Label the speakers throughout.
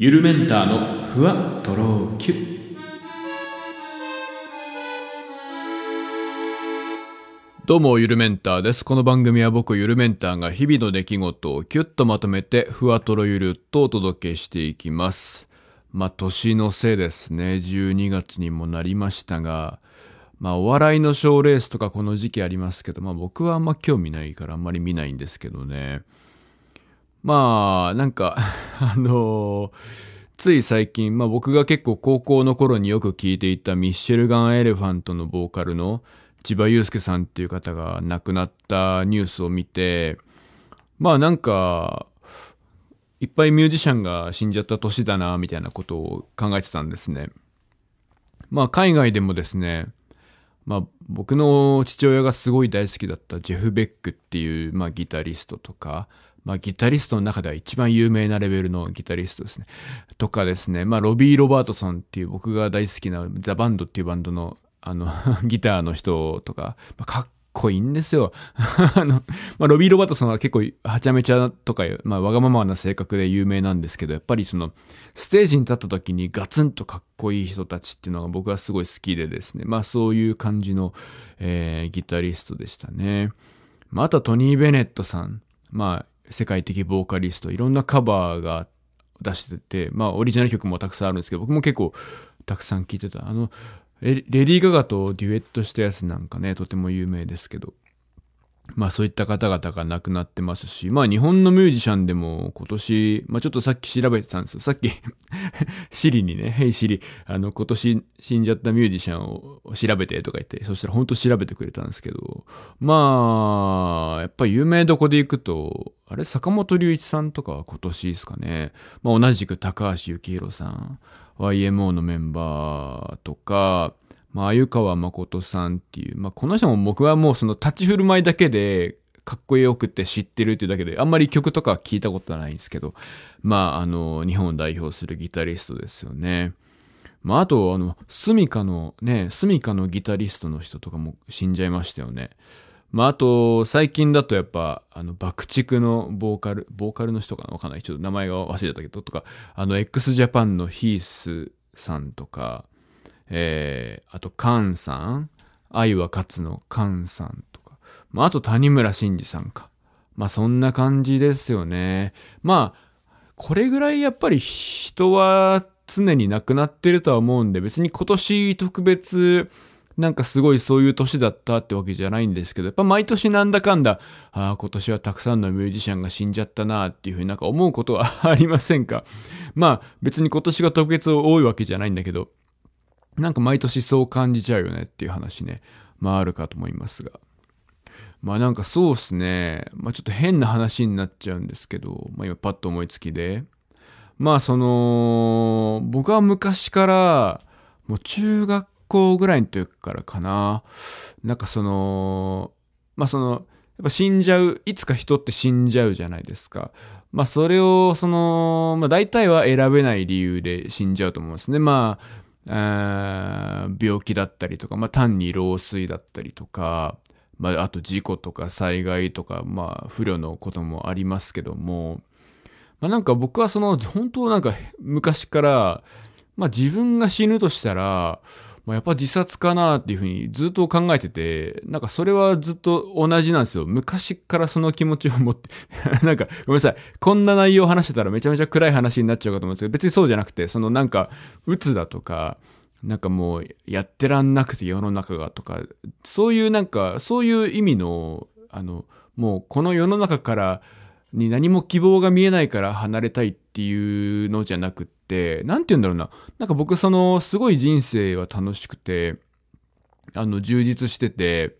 Speaker 1: ゆるメンターのふわとろきゅどうも、ゆるメンターです。この番組は僕、ゆるメンターが日々の出来事をキュッとまとめて、ふわとろゆるっとお届けしていきます。まあ、年のせいですね。12月にもなりましたが、まあ、お笑いの賞ーレースとかこの時期ありますけど、まあ僕はあんま興味ないからあんまり見ないんですけどね。まあ、なんか、あのつい最近、まあ僕が結構高校の頃によく聞いていたミッシェルガン・エレファントのボーカルの千葉祐介さんっていう方が亡くなったニュースを見て、まあなんか、いっぱいミュージシャンが死んじゃった年だな、みたいなことを考えてたんですね。まあ海外でもですね、まあ僕の父親がすごい大好きだったジェフ・ベックっていう、まあギタリストとか、まあギタリストの中では一番有名なレベルのギタリストですね。とかですね、まあロビー・ロバートソンっていう僕が大好きなザ・バンドっていうバンドのあの ギターの人とか、まあ、かっこいいんですよ。あの、まあ、ロビー・ロバートソンは結構はちゃめちゃとか、まあ、わがままな性格で有名なんですけど、やっぱりその、ステージに立った時にガツンとかっこいい人たちっていうのが僕はすごい好きでですね、まあそういう感じの、えー、ギタリストでしたね。まあ、あとトニー・ベネットさん。まあ、世界的ボーカリスト、いろんなカバーが出してて、まあオリジナル曲もたくさんあるんですけど、僕も結構たくさん聴いてた。あの、レディー・ガガとデュエットしたやつなんかね、とても有名ですけど。まあそういった方々が亡くなってますし、まあ日本のミュージシャンでも今年、まあちょっとさっき調べてたんですよ。さっき シリにね、ヘイシリ、あの今年死んじゃったミュージシャンを調べてとか言って、そしたら本当調べてくれたんですけど、まあ、やっぱ有名どこで行くと、あれ坂本龍一さんとかは今年ですかね。まあ同じく高橋幸宏さん、YMO のメンバーとか、まあ、鮎川誠さんっていう、まあ、この人も僕はもうその立ち振る舞いだけで、かっこよくて知ってるっていうだけで、あんまり曲とか聞いたことはないんですけど、まあ、あの、日本を代表するギタリストですよね。まあ、あと、あの、スミカのね、スミカのギタリストの人とかも死んじゃいましたよね。まあ、あと、最近だとやっぱ、あの、爆竹のボーカル、ボーカルの人かな？わかんない。ちょっと名前が忘れちゃったけど、とか、あの、x ジャパンのヒースさんとか、えー、あと、カンさん愛は勝つのカンさんとか。まあ、あと、谷村新司さんか。まあ、そんな感じですよね。まあ、これぐらいやっぱり人は常に亡くなってるとは思うんで、別に今年特別、なんかすごいそういう年だったってわけじゃないんですけど、やっぱ毎年なんだかんだ、ああ、今年はたくさんのミュージシャンが死んじゃったなっていうふうになんか思うことは ありませんか？まあ別に今年が特別多いわけじゃないんだけど、なんか毎年そう感じちゃうよねっていう話ね、まああるかと思いますが。まあなんかそうっすね。まあちょっと変な話になっちゃうんですけど、まあ今パッと思いつきで。まあその、僕は昔から、もう中学校ぐらいの時からかな。なんかその、まあその、やっぱ死んじゃう、いつか人って死んじゃうじゃないですか。まあそれを、その、まあ大体は選べない理由で死んじゃうと思うんですね。まあ、病気だったりとか、まあ単に老衰だったりとか、まああと事故とか災害とか、まあ不慮のこともありますけども、まあなんか僕はその、本当なんか昔から、まあ自分が死ぬとしたら、まあ、やっぱ自殺かなっていうふうにずっと考えてて、なんかそれはずっと同じなんですよ。昔からその気持ちを持って、なんかごめんなさい。こんな内容を話してたらめちゃめちゃ暗い話になっちゃうかと思うんですけど、別にそうじゃなくて、そのなんか、鬱だとか、なんかもうやってらんなくて世の中がとか、そういうなんか、そういう意味の、あの、もうこの世の中からに何も希望が見えないから離れたいっていうのじゃなくって、なんて言うんだろうな。なんか僕その、すごい人生は楽しくて、あの、充実してて、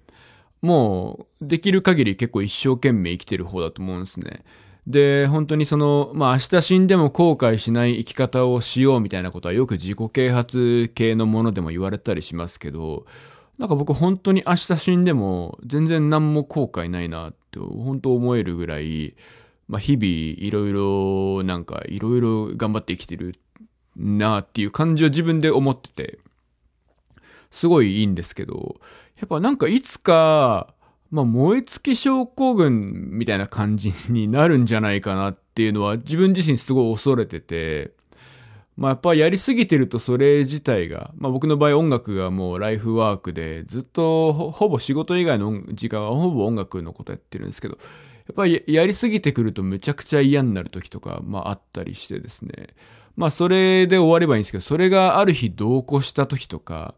Speaker 1: もう、できる限り結構一生懸命生きてる方だと思うんですね。で、本当にその、まあ明日死んでも後悔しない生き方をしようみたいなことはよく自己啓発系のものでも言われたりしますけど、なんか僕本当に明日死んでも全然何も後悔ないなって本当思えるぐらい、まあ日々いろいろなんかいろいろ頑張って生きてるなっていう感じを自分で思ってて、すごいいいんですけど、やっぱなんかいつか、まあ燃え尽き症候群みたいな感じになるんじゃないかなっていうのは自分自身すごい恐れてて、まあやっぱやりすぎてるとそれ自体が、まあ僕の場合音楽がもうライフワークでずっとほぼ仕事以外の時間はほぼ音楽のことやってるんですけど、やっぱりやりすぎてくるとめちゃくちゃ嫌になる時とか、まああったりしてですね。まあそれで終わればいいんですけど、それがある日同行した時とか、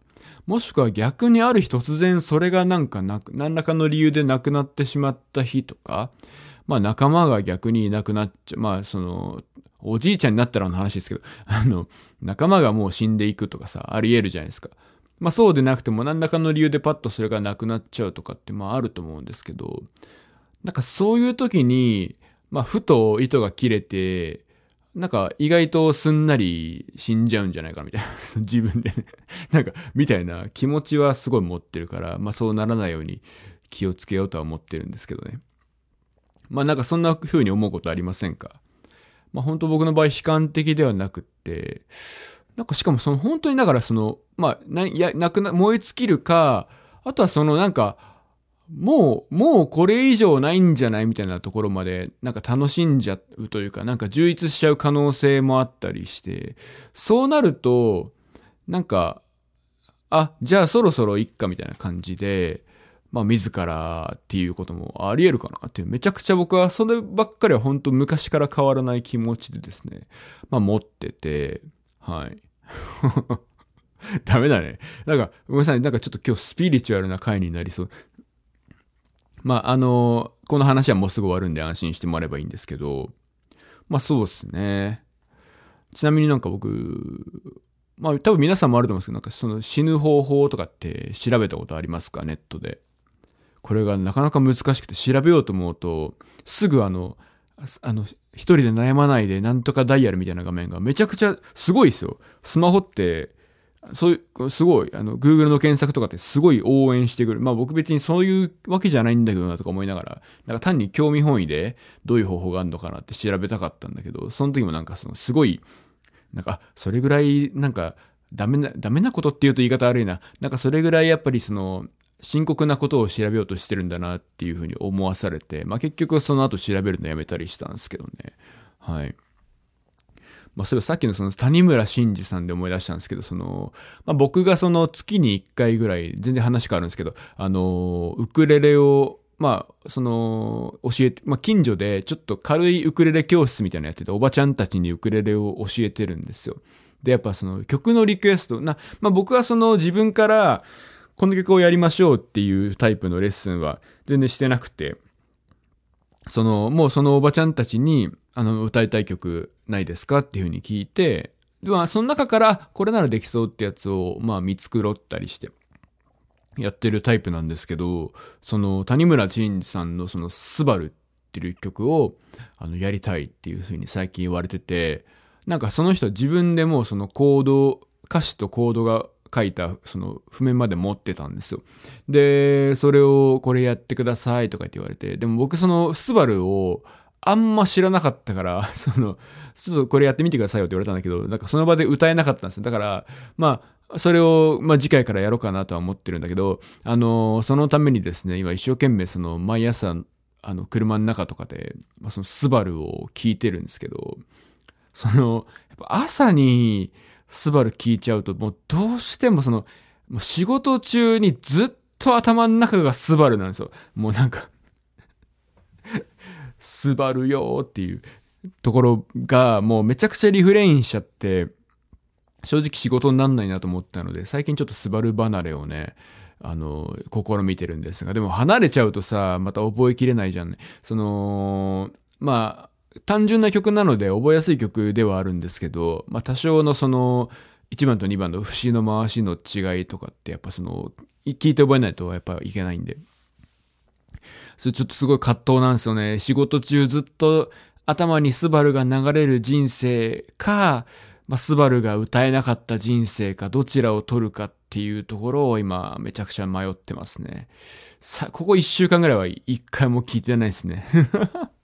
Speaker 1: もしくは逆にある日突然それがなんかなく、何らかの理由でなくなってしまった日とか、まあ仲間が逆にいなくなっちゃう、まあその、おじいちゃんになったらの話ですけど、あの、仲間がもう死んでいくとかさ、あり得るじゃないですか。まあそうでなくても何らかの理由でパッとそれがなくなっちゃうとかってまああると思うんですけど、なんかそういう時に、まあふと糸が切れて、なんか意外とすんなり死んじゃうんじゃないかみたいな。自分でね なんか、みたいな気持ちはすごい持ってるから、まあそうならないように気をつけようとは思ってるんですけどね。まあなんかそんな風に思うことありませんか？まあ本当僕の場合悲観的ではなくって、なんかしかもその本当にだからその、まあ、な、や、なくな、燃え尽きるか、あとはそのなんか、もう、もうこれ以上ないんじゃないみたいなところまで、なんか楽しんじゃうというか、なんか充実しちゃう可能性もあったりして、そうなると、なんか、あ、じゃあそろそろいっかみたいな感じで、まあ自らっていうこともあり得るかなっていう、めちゃくちゃ僕はそればっかりは本当昔から変わらない気持ちでですね、まあ持ってて、はい。ダメだね。なんか、ごめんなさい。なんかちょっと今日スピリチュアルな回になりそう。まあ、あの、この話はもうすぐ終わるんで安心してもらえばいいんですけど、まあそうですね。ちなみになんか僕、まあ多分皆さんもあると思うんですけど、なんかその死ぬ方法とかって調べたことありますか？ネットで。これがなかなか難しくて調べようと思うと、すぐあの、あの、一人で悩まないでなんとかダイヤルみたいな画面がめちゃくちゃすごいですよ。スマホって、そういう、すごい、あの、Google の検索とかってすごい応援してくる。まあ僕別にそういうわけじゃないんだけどなとか思いながら、なんか単に興味本位でどういう方法があるのかなって調べたかったんだけど、その時もなんかそのすごい、なんか、それぐらい、なんか、ダメな、ダメなことって言うと言い方悪いな。なんかそれぐらいやっぱりその、深刻なことを調べようとしてるんだなっていうふうに思わされて、まあ結局その後調べるのやめたりしたんですけどね。はい。まあそれさっきのその谷村新司さんで思い出したんですけど、その、まあ僕がその月に1回ぐらい、全然話変わるんですけど、あの、ウクレレをまあ、その、教えて、まあ、近所でちょっと軽いウクレレ教室みたいなのやってて、おばちゃんたちにウクレレを教えてるんですよ。で、やっぱその曲のリクエスト、な、まあ僕はその自分から、この曲をやりましょうっていうタイプのレッスンは全然してなくて、その、もうそのおばちゃんたちに、あの、歌いたい曲ないですかっていうふうに聞いて、まあ、その中から、これならできそうってやつを、まあ、見繕ったりして、やってるタイプなんですけど、その、谷村新司さんのその、スバルっていう曲を、あの、やりたいっていうふうに最近言われてて、なんかその人自分でもそのコード、歌詞とコードが書いたその譜面まで持ってたんですよ。で、それをこれやってくださいとかって言われて、でも僕そのスバルをあんま知らなかったから、その、ちょっとこれやってみてくださいよって言われたんだけど、なんかその場で歌えなかったんですよ。だから、まあ、それを、まあ、次回からやろうかなとは思ってるんだけど、あの、そのためにですね、今一生懸命その、毎朝、あの、車の中とかで、まあ、そのスバルを聞いてるんですけど、その、やっぱ朝に、スバル聞いちゃうと、もうどうしてもその、もう仕事中にずっと頭の中がスバルなんですよ。もうなんかスバルよーっていうところが、もうめちゃくちゃリフレインしちゃって、正直仕事になんないなと思ったので、最近ちょっとスバル離れをね、あの、試みてるんですが、でも離れちゃうとさ、また覚えきれないじゃんね。その、まあ、単純な曲なので覚えやすい曲ではあるんですけど、まあ多少のその1番と2番の節の回しの違いとかってやっぱその聞いて覚えないとやっぱいけないんで。それちょっとすごい葛藤なんですよね。仕事中ずっと頭にスバルが流れる人生か、まあ、スバルが歌えなかった人生か、どちらを取るかっていうところを今めちゃくちゃ迷ってますね。さ、ここ一週間ぐらいは一回も聞いてないですね。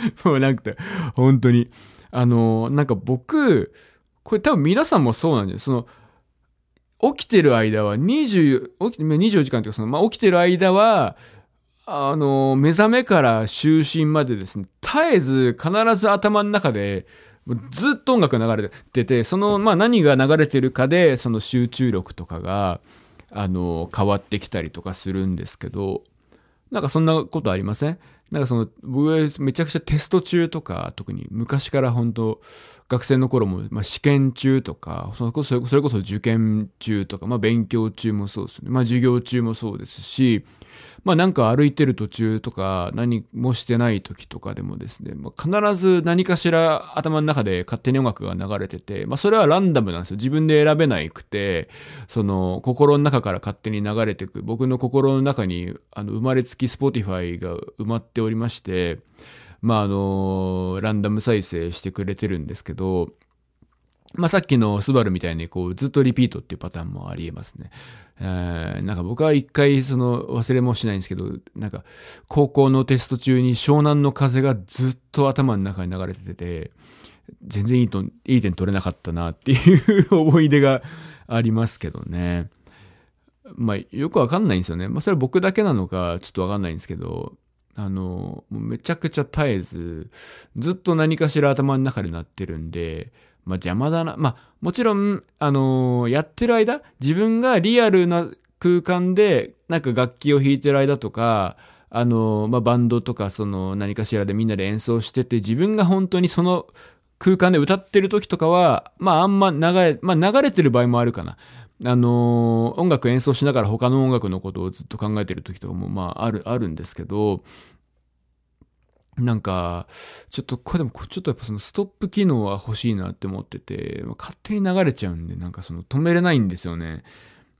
Speaker 1: もうなんか、本当に。あの、なんか僕、これ多分皆さんもそうなんですその、起きてる間は20、起き24時間っていうかその、まあ、起きてる間は、あの、目覚めから就寝までですね、絶えず必ず頭の中で、ずっと音楽流れてて、その、まあ何が流れてるかで、その集中力とかが、あの、変わってきたりとかするんですけど、なんかそんなことありません？なんかその、僕はめちゃくちゃテスト中とか、特に昔から本当学生の頃も、まあ、試験中とか、それこそ、受験中とか、まあ勉強中もそうですね。まあ授業中もそうですし、まあなんか歩いてる途中とか何もしてない時とかでもですね、まあ、必ず何かしら頭の中で勝手に音楽が流れてて、まあそれはランダムなんですよ。自分で選べないくて、その心の中から勝手に流れてく、僕の心の中にあの生まれつき Spotify が埋まっておりまして、まああの、ランダム再生してくれてるんですけど、まあ、さっきのスバルみたいにこうずっとリピートっていうパターンもありえますね。えー、なんか僕は一回その忘れもしないんですけど、なんか高校のテスト中に湘南の風がずっと頭の中に流れてて、全然いいと、いい点取れなかったなっていう思い出がありますけどね。まあよくわかんないんですよね。まあそれは僕だけなのかちょっとわかんないんですけど、あの、めちゃくちゃ絶えず、ずっと何かしら頭の中でなってるんで、まあ邪魔だな。まあもちろん、あのー、やってる間、自分がリアルな空間で、なんか楽器を弾いてる間とか、あのー、まあバンドとかその何かしらでみんなで演奏してて、自分が本当にその空間で歌ってる時とかは、まああんま流れ、まあ流れてる場合もあるかな。あのー、音楽演奏しながら他の音楽のことをずっと考えてる時とかも、まあある、あるんですけど、なんか、ちょっと、これでも、ちょっとやっぱそのストップ機能は欲しいなって思ってて、勝手に流れちゃうんで、なんかその止めれないんですよね。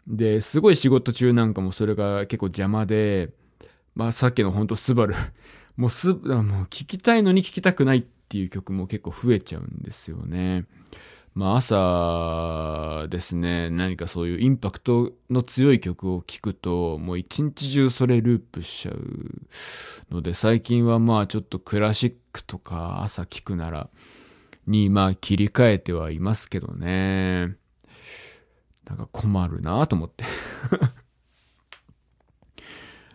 Speaker 1: で、すごい仕事中なんかもそれが結構邪魔で、まあさっきのほんとスバル、もうす、もう聞きたいのに聞きたくないっていう曲も結構増えちゃうんですよね。まあ朝ですね、何かそういうインパクトの強い曲を聴くと、もう一日中それループしちゃうので、最近はまあちょっとクラシックとか朝聴くなら、にまあ切り替えてはいますけどね。なんか困るなと思って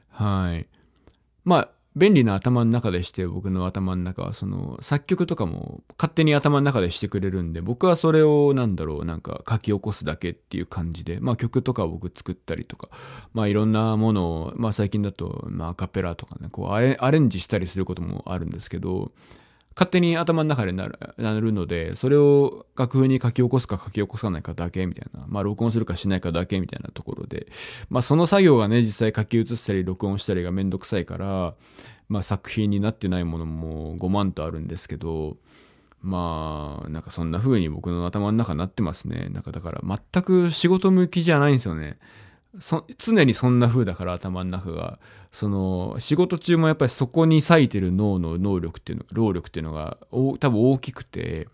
Speaker 1: はい。まあ、便利な頭の中でして、僕の頭の中は、その、作曲とかも勝手に頭の中でしてくれるんで、僕はそれを、なんだろう、なんか書き起こすだけっていう感じで、まあ曲とか僕作ったりとか、まあいろんなものを、まあ最近だと、まあカペラとかね、こうアレンジしたりすることもあるんですけど、勝手に頭の中でなるなるので、それを楽譜に書き起こすか書き起こさないかだけみたいな、まあ録音するかしないかだけみたいなところで、まあその作業がね、実際書き写したり録音したりがめんどくさいから、まあ作品になってないものも5万とあるんですけど、まあ、なんかそんな風に僕の頭の中になってますね。なんかだから全く仕事向きじゃないんですよね。常にそんな風だから頭の中が。その、仕事中もやっぱりそこに割いてる脳の能力っていうの、労力っていうのが多分大きくて、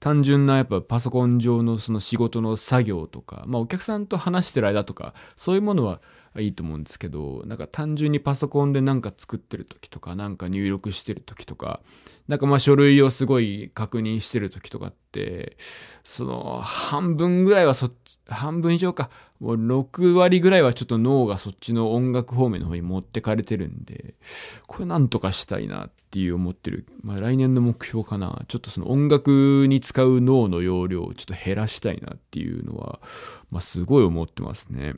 Speaker 1: 単純なやっぱパソコン上のその仕事の作業とか、まあお客さんと話してる間とか、そういうものはいいと思うんですけど、なんか単純にパソコンでなんか作ってる時とか、なんか入力してる時とか、なんかまあ書類をすごい確認してる時とかって、その半分ぐらいはそっち、半分以上か、もう6割ぐらいはちょっと脳がそっちの音楽方面の方に持ってかれてるんで、これなんとかしたいなっていう思ってる。まあ来年の目標かな。ちょっとその音楽に使う脳の容量をちょっと減らしたいなっていうのは、まあすごい思ってますね。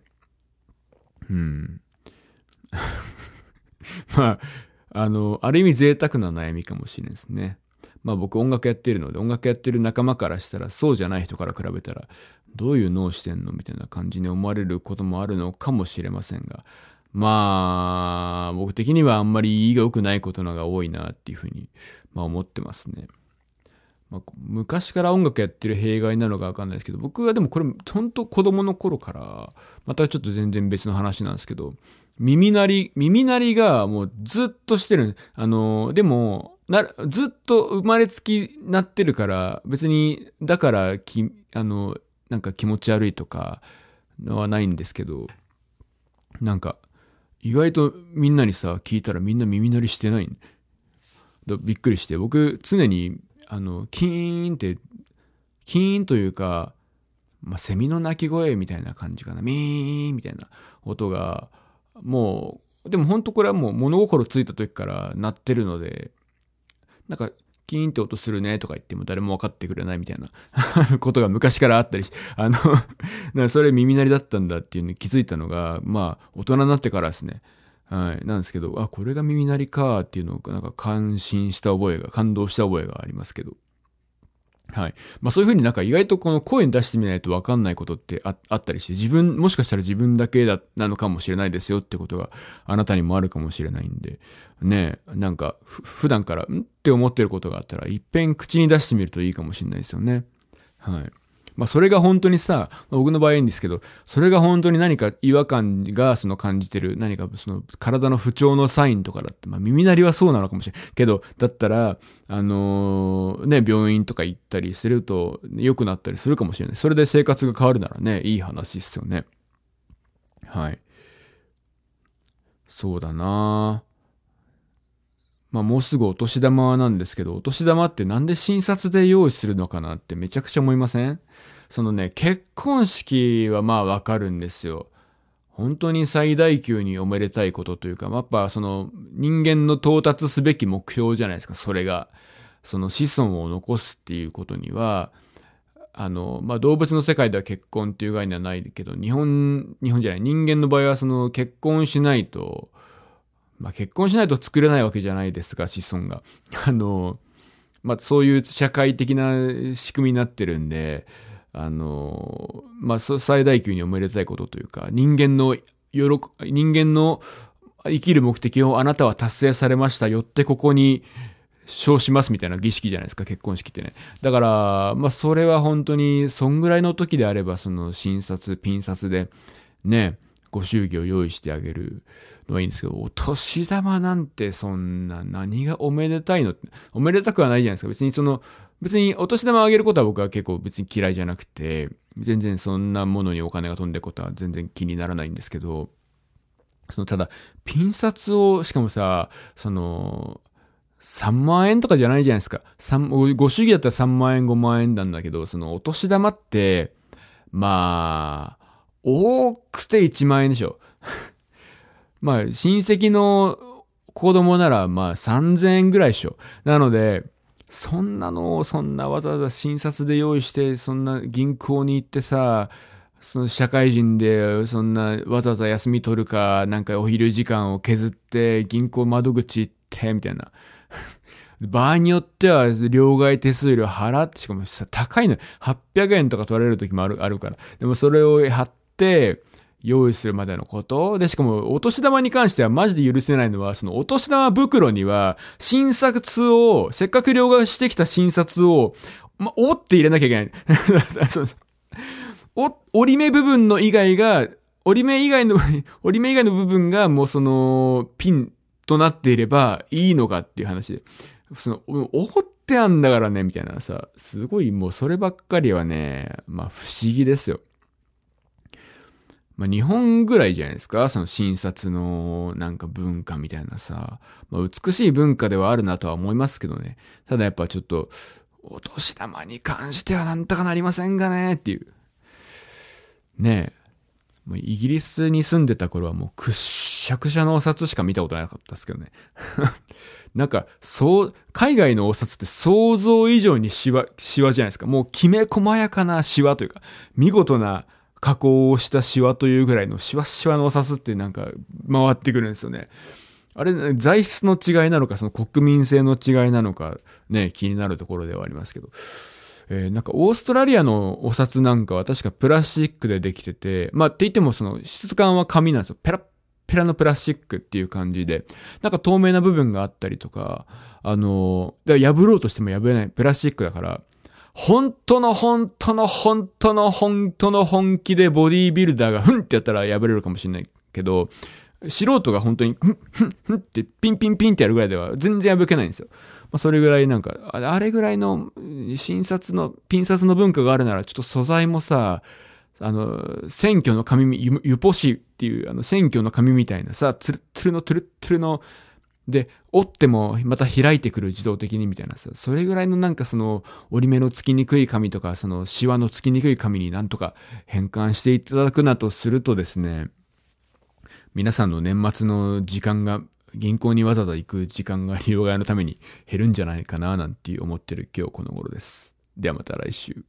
Speaker 1: うん。まあ、あの、ある意味贅沢な悩みかもしれないですね。まあ僕音楽やってるので、音楽やってる仲間からしたら、そうじゃない人から比べたら、どういう脳してんのみたいな感じに思われることもあるのかもしれませんが、まあ、僕的にはあんまりいいが良くないことのが多いなっていうふうに、まあ思ってますね。まあ、昔から音楽やってる弊害なのかわかんないですけど、僕はでもこれ、本当子供の頃から、またちょっと全然別の話なんですけど、耳鳴り、耳鳴りがもうずっとしてるあの、でも、な、ずっと生まれつきなってるから、別に、だからき、あの、なんか気持ち悪いとかのはないんですけど、なんか、意外とみんなにさ、聞いたらみんな耳鳴りしてない？びっくりして、僕常にあの、キーンって、キーンというか、まあ、セミの鳴き声みたいな感じかな。ミーンみたいな音が、もう、でも本当これはもう物心ついた時から鳴ってるので、なんか、キーンって音するねとか言っても誰も分かってくれないみたいな ことが昔からあったりし、あの それ耳鳴りだったんだっていうのに気づいたのが、まあ、大人になってからですね。はい。なんですけど、あ、これが耳鳴りかっていうのを、なんか感心した覚えが、感動した覚えがありますけど。はい。まあそういうふうになんか意外とこの声に出してみないとわかんないことってあったりして、自分、もしかしたら自分だけだ、なのかもしれないですよってことがあなたにもあるかもしれないんで、ねなんか普段からん？って思ってることがあったら、いっぺん口に出してみるといいかもしれないですよね。はい。まあそれが本当にさ、僕の場合いいんですけど、それが本当に何か違和感がその感じてる、何かその体の不調のサインとかだって、まあ耳鳴りはそうなのかもしれない。けど、だったら、あのー、ね、病院とか行ったりすると良くなったりするかもしれない。それで生活が変わるならね、いい話っすよね。はい。そうだなぁまあもうすぐお年玉なんですけど、お年玉ってなんで診察で用意するのかなってめちゃくちゃ思いません？そのね、結婚式はまあわかるんですよ。本当に最大級におめでたいことというか、やっぱその人間の到達すべき目標じゃないですか、それが。その子孫を残すっていうことには、あの、まあ、動物の世界では結婚っていう概念はないけど、日本、日本じゃない、人間の場合はその結婚しないと、まあ、結婚しないと作れないわけじゃないですか、子孫が。あの、まあ、そういう社会的な仕組みになってるんで、あの、まあ、最大級におめでたいことというか、人間の、喜、人間の生きる目的をあなたは達成されました。よってここに称しますみたいな儀式じゃないですか、結婚式ってね。だから、まあ、それは本当に、そんぐらいの時であれば、その、診察、ピン札で、ね、ご祝儀を用意してあげるのはいいんですけど、お年玉なんてそんな何がおめでたいの？って、おめでたくはないじゃないですか。別にその、別にお年玉あげることは僕は結構別に嫌いじゃなくて、全然そんなものにお金が飛んでることは全然気にならないんですけど、そのただ、ピン札を、しかもさ、その、3万円とかじゃないじゃないですか。ご祝儀だったら3万円5万円なんだけど、そのお年玉って、まあ、多くて1万円でしょ。まあ、親戚の子供なら、まあ、3000円ぐらいでしょ。なので、そんなのを、そんなわざわざ診察で用意して、そんな銀行に行ってさ、その社会人で、そんなわざわざ休み取るか、なんかお昼時間を削って銀行窓口行って、みたいな。場合によっては、両替手数料払って、しかもさ、高いの。800円とか取られる時もある、あるから。でもそれを貼っ、用意するまでのこと。で、しかも、お年玉に関してはマジで許せないのは、そのお年玉袋には、診察を、せっかく両替してきた診察を、ま、折って入れなきゃいけない。お、折り目部分の以外が、折り目以外の、折り目以外の部分がもうその、ピンとなっていればいいのかっていう話で。その、折ってあんだからね、みたいなさ、すごいもうそればっかりはね、まあ不思議ですよ。まあ、日本ぐらいじゃないですか？その診察のなんか文化みたいなさ、まあ、美しい文化ではあるなとは思いますけどね。ただやっぱちょっと、お年玉に関してはなんとかなりませんがね？っていう。ねえ。もうイギリスに住んでた頃はもうくっしゃくしゃのお札しか見たことなかったですけどね。なんか、そう、海外のお札って想像以上にシワ、シワじゃないですか。もうきめ細やかなシワというか、見事な加工をしたシワというぐらいのシワシワのお札ってなんか回ってくるんですよね。あれ、材質の違いなのか、その国民性の違いなのか、ね、気になるところではありますけど。えー、なんかオーストラリアのお札なんかは確かプラスチックでできてて、まあって言ってもその質感は紙なんですよ。ペラッペラのプラスチックっていう感じで、なんか透明な部分があったりとか、あのー、破ろうとしても破れないプラスチックだから、本当の本当の本当の本当の本気でボディービルダーがふんってやったら破れるかもしれないけど、素人が本当に、ふん、ふん、ふんってピンピンピンってやるぐらいでは全然破けないんですよ。まあ、それぐらいなんか、あれぐらいの診察の、ピン札の文化があるなら、ちょっと素材もさ、あの、選挙の紙、ゆ、ゆぽしっていう、あの、選挙の紙みたいなさ、つるつるのトゥルットゥルので、折ってもまた開いてくる自動的にみたいなさ、それぐらいのなんかその折り目のつきにくい紙とか、そのシワのつきにくい紙になんとか変換していただくなとするとですね、皆さんの年末の時間が銀行にわざわざ行く時間が両替のために減るんじゃないかななんて思ってる今日この頃です。ではまた来週。